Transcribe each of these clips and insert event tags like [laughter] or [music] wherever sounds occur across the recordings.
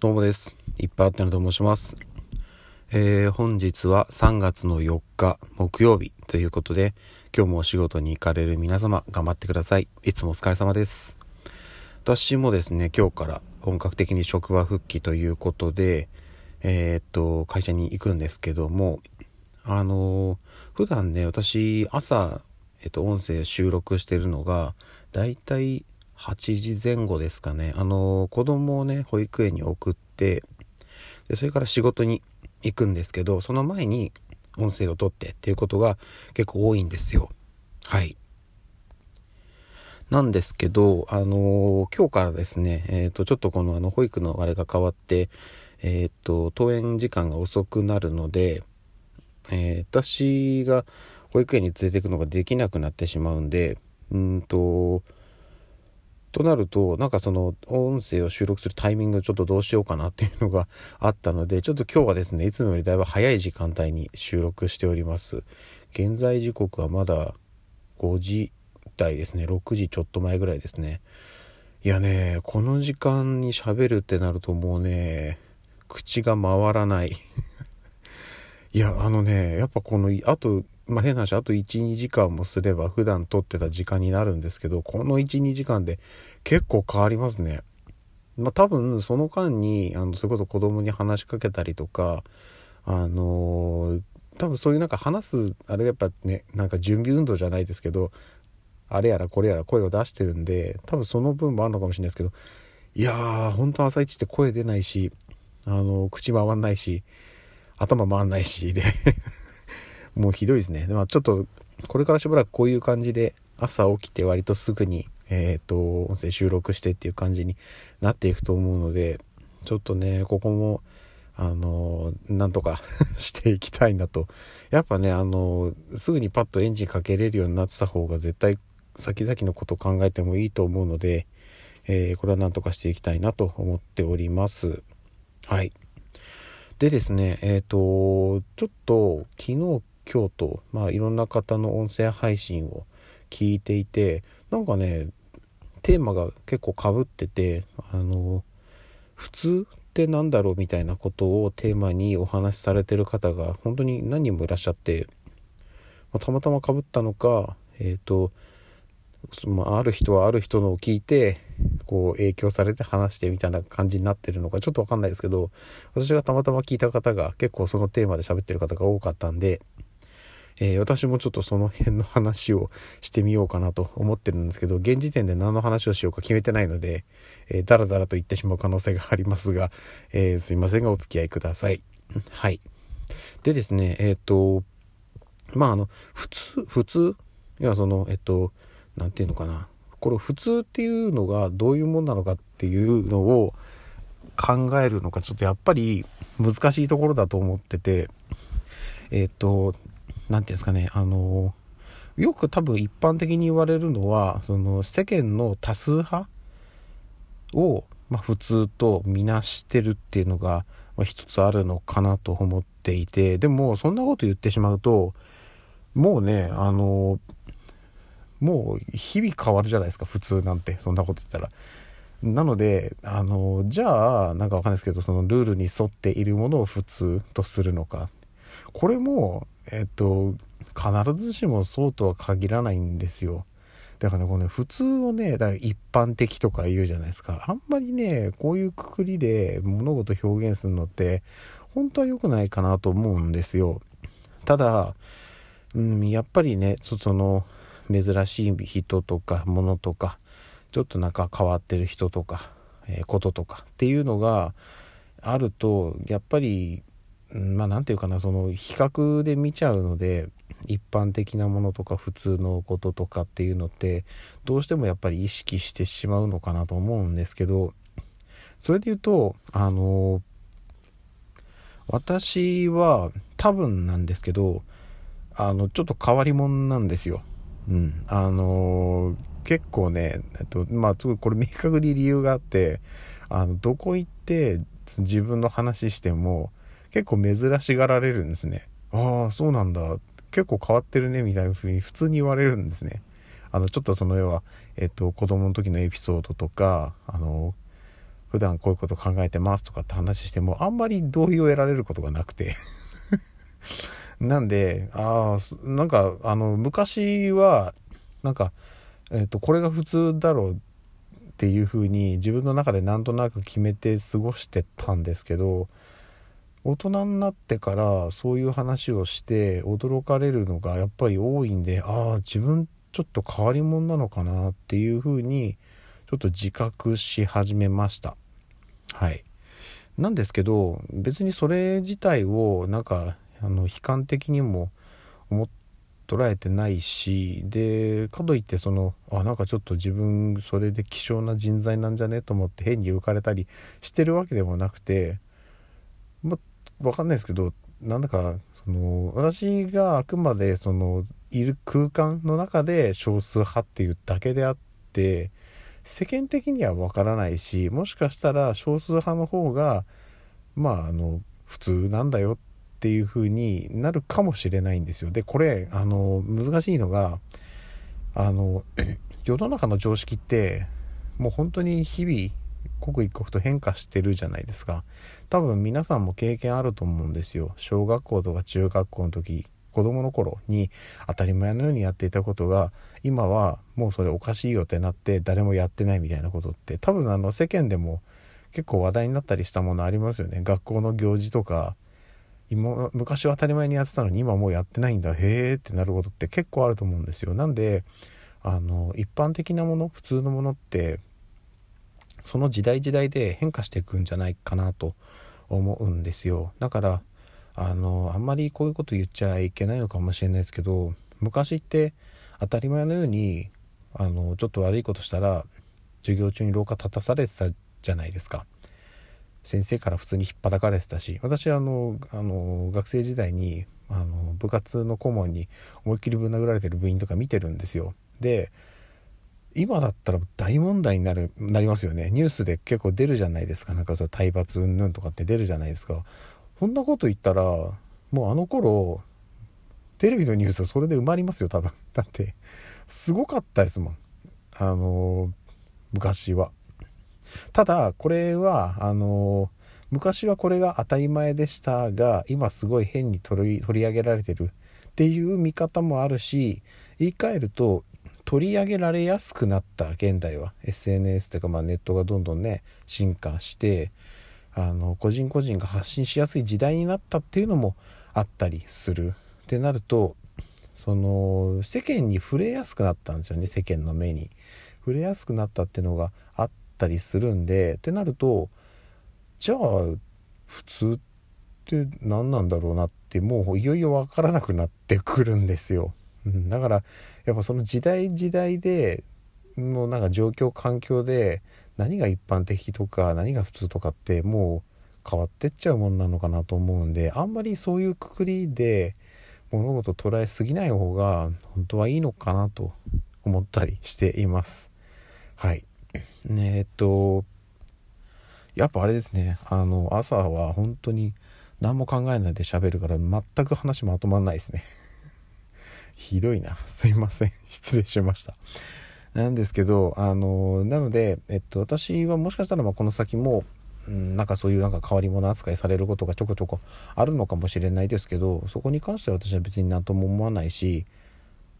どうもです。いっぱいあってのと申します。えー、本日は3月の4日木曜日ということで、今日もお仕事に行かれる皆様頑張ってください。いつもお疲れ様です。私もですね、今日から本格的に職場復帰ということで、えー、っと、会社に行くんですけども、あのー、普段ね、私、朝、えっと、音声収録してるのが、だいたい8時前後ですかね。あの、子供をね、保育園に送って、で、それから仕事に行くんですけど、その前に音声を取ってっていうことが結構多いんですよ。はい。なんですけど、あのー、今日からですね、えっ、ー、と、ちょっとこのあの、保育のあれが変わって、えっ、と、登園時間が遅くなるので、え私が保育園に連れて行くのができなくなってしまうんで、うんと、となるとなんかその音声を収録するタイミングちょっとどうしようかなっていうのがあったのでちょっと今日はですねいつもよりだいぶ早い時間帯に収録しております。現在時刻はまだ5時台ですね。6時ちょっと前ぐらいですね。いやねこの時間に喋るってなるともうね口が回らない。[laughs] いやあのねやっぱこのあとまあ、変な話あと12時間もすれば普段撮ってた時間になるんですけどこの12時間で結構変わりますね。まあ、多分その間にあのそれこそ子供に話しかけたりとかあのー、多分そういうなんか話すあれやっぱねなんか準備運動じゃないですけどあれやらこれやら声を出してるんで多分その分もあるのかもしれないですけどいやー本当朝一って声出ないしあのー、口回んないし頭回んないしでもうひどいですね。まあ、ちょっと、これからしばらくこういう感じで、朝起きて割とすぐに、えっ、ー、と、音声収録してっていう感じになっていくと思うので、ちょっとね、ここも、あの、なんとか [laughs] していきたいなと。やっぱね、あの、すぐにパッとエンジンかけれるようになってた方が絶対先々のこと考えてもいいと思うので、えー、これはなんとかしていきたいなと思っております。はい。でですね、えっ、ー、と、ちょっと昨日今日と、まあ、いろんな方の音声配信を聞いていてなんかねテーマが結構かぶっててあの普通って何だろうみたいなことをテーマにお話しされてる方が本当に何人もいらっしゃって、まあ、たまたまかぶったのかえっ、ー、と、まあ、ある人はある人のを聞いてこう影響されて話してみたいな感じになってるのかちょっとわかんないですけど私がたまたま聞いた方が結構そのテーマで喋ってる方が多かったんでえー、私もちょっとその辺の話をしてみようかなと思ってるんですけど、現時点で何の話をしようか決めてないので、えー、だらだらと言ってしまう可能性がありますが、えー、すいませんがお付き合いください。はい。でですね、えっ、ー、と、まあ、あの、普通、普通、いや、その、えっと、なんていうのかな。これ普通っていうのがどういうもんなのかっていうのを考えるのか、ちょっとやっぱり難しいところだと思ってて、えっと、何て言うんですかね、あの、よく多分一般的に言われるのは、その世間の多数派を、まあ、普通とみなしてるっていうのが、まあ、一つあるのかなと思っていて、でもそんなこと言ってしまうと、もうね、あの、もう日々変わるじゃないですか、普通なんて、そんなこと言ったら。なので、あの、じゃあ、なんかわかんないですけど、そのルールに沿っているものを普通とするのか。これも、えっと、必ずしもそうとは限らないんですよ。だからね、この、ね、普通をね、だから一般的とか言うじゃないですか。あんまりね、こういうくくりで物事表現するのって、本当は良くないかなと思うんですよ。ただ、うん、やっぱりね、その、珍しい人とか、物とか、ちょっとなんか変わってる人とか、えー、こととかっていうのがあると、やっぱりまあ何て言うかなその比較で見ちゃうので一般的なものとか普通のこととかっていうのってどうしてもやっぱり意識してしまうのかなと思うんですけどそれで言うとあの私は多分なんですけどあのちょっと変わり者なんですよ。うん、あの結構ね、えっと、まあ、すごいこれ明確に理由があって、あの、どこ行って自分の話しても、結構珍しがられるんですね。ああ、そうなんだ。結構変わってるね、みたいな風に普通に言われるんですね。あの、ちょっとその要は、えっと、子供の時のエピソードとか、あの、普段こういうこと考えてますとかって話してもあんまり同意を得られることがなくて [laughs] なんでああなんかあの昔はなんか、えーと、これが普通だろうっていうふうに自分の中でなんとなく決めて過ごしてたんですけど大人になってからそういう話をして驚かれるのがやっぱり多いんでああ自分ちょっと変わり者なのかなっていうふうにちょっと自覚し始めました。はい。なんですけど別にそれ自体をなんかあの悲観的にも思っ捉えてないしでかといってそのあなんかちょっと自分それで希少な人材なんじゃね？と思って変に浮かれたりしてるわけでもなくてま分かんないですけどなんだかその私があくまでそのいる空間の中で少数派っていうだけであって世間的には分からないしもしかしたら少数派の方がまああの普通なんだよっていう風になるかもしれないんですよ。で、これ、あの、難しいのが、あの、[clears throat] 世の中の常識って、もう本当に日々、刻一刻と変化してるじゃないですか。多分皆さんも経験あると思うんですよ。小学校とか中学校の時、子供の頃に当たり前のようにやっていたことが今はもうそれおかしいよってなって誰もやってないみたいなことって多分あの世間でも結構話題になったりしたものありますよね学校の行事とか今昔は当たり前にやってたのに今もうやってないんだへえってなることって結構あると思うんですよなんであの一般的なもの普通のものってその時代時代で変化していくんじゃないかなと思うんですよだからあのあんまりこういうこと言っちゃいけないのかもしれないですけど昔って当たり前のようにあのちょっと悪いことしたら授業中に廊下立たされてたじゃないですか。先生から普通に引っ張かれてたし私はあのあの学生時代にあの部活の顧問に思いっきりぶん殴られてる部員とか見てるんですよ。で今だったら大問題になるなりますよね。ニュースで結構出るじゃないですか。なんかその体罰云々とかって出るじゃないですか。そんなこと言ったらもうあの頃テレビのニュースはそれで埋まりますよ多分。[laughs] だってすごかったですもん。あの昔は。ただこれはあの昔はこれが当たり前でしたが今すごい変に取り取り上げられてるっていう見方もあるし言い換えると取り上げられやすくなった現代は SNS というかまあネットがどんどんね進化してあの個人個人が発信しやすい時代になったっていうのもあったりするってなるとその世間に触れやすくなったんですよね世間の目に触れやすくなったっていうのがあったりするんでってなるとじゃあ普通って何なんだろうなってもういよいよ分からなくなってくるんですよ。だからやっぱその時代時代でのなんか状況環境で何が一般的とか何が普通とかってもう変わってっちゃうもんなのかなと思うんであんまりそういうくくりで物事捉えすぎない方が本当はいいのかなと思ったりしています。はい。ねえっと、やっぱあれですね、あの、朝は本当に何も考えないで喋るから全く話まとまんないですね。ひどいな。[laughs] すいません。[laughs] 失礼しました。なんですけど、あの、なので、えっと、私はもしかしたらまこの先も、うん、なんかそういうなんか変わり者扱いされることがちょこちょこあるのかもしれないですけど、そこに関しては私は別に何とも思わないし、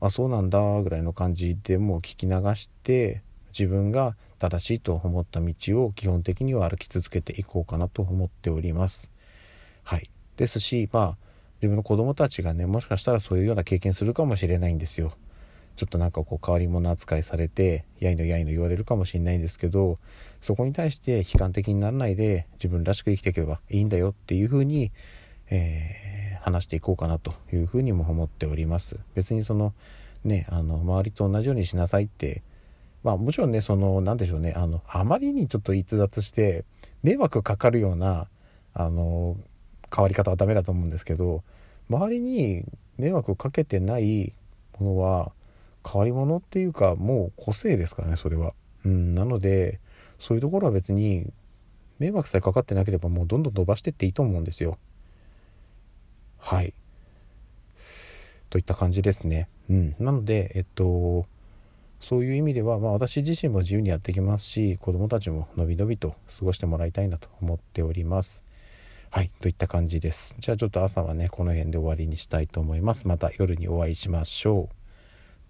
あ、そうなんだぐらいの感じでもう聞き流して、自分が正しいと思った道を基本的には歩き続けていこうかなと思っております。はい。ですし、まあ、自分の子供たちがね、もしかしたらそういうような経験するかもしれないんですよ。ちょっとなんかこう変わり者扱いされて、やいのやいの言われるかもしれないんですけど、そこに対して悲観的にならないで自分らしく生きていけばいいんだよっていうふうに、えー、話していこうかなというふうにも思っております。別にその、ね、あの、周りと同じようにしなさいってまあもちろんねその何でしょうねあのあまりにちょっと逸脱して迷惑かかるようなあの変わり方はダメだと思うんですけど周りに迷惑かけてないものは変わり者っていうかもう個性ですからねそれは。うん、なのでそういうところは別に迷惑さえかかってなければもうどんどん伸ばしてっていいと思うんですよ。はい。といった感じですね。うん。なので、えっと、そういう意味では、まあ、私自身も自由にやってきますし子どもたちものびのびと過ごしてもらいたいなと思っております。はいといった感じです。じゃあちょっと朝はねこの辺で終わりにしたいと思います。また夜にお会いしましょう。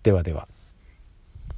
ではでは。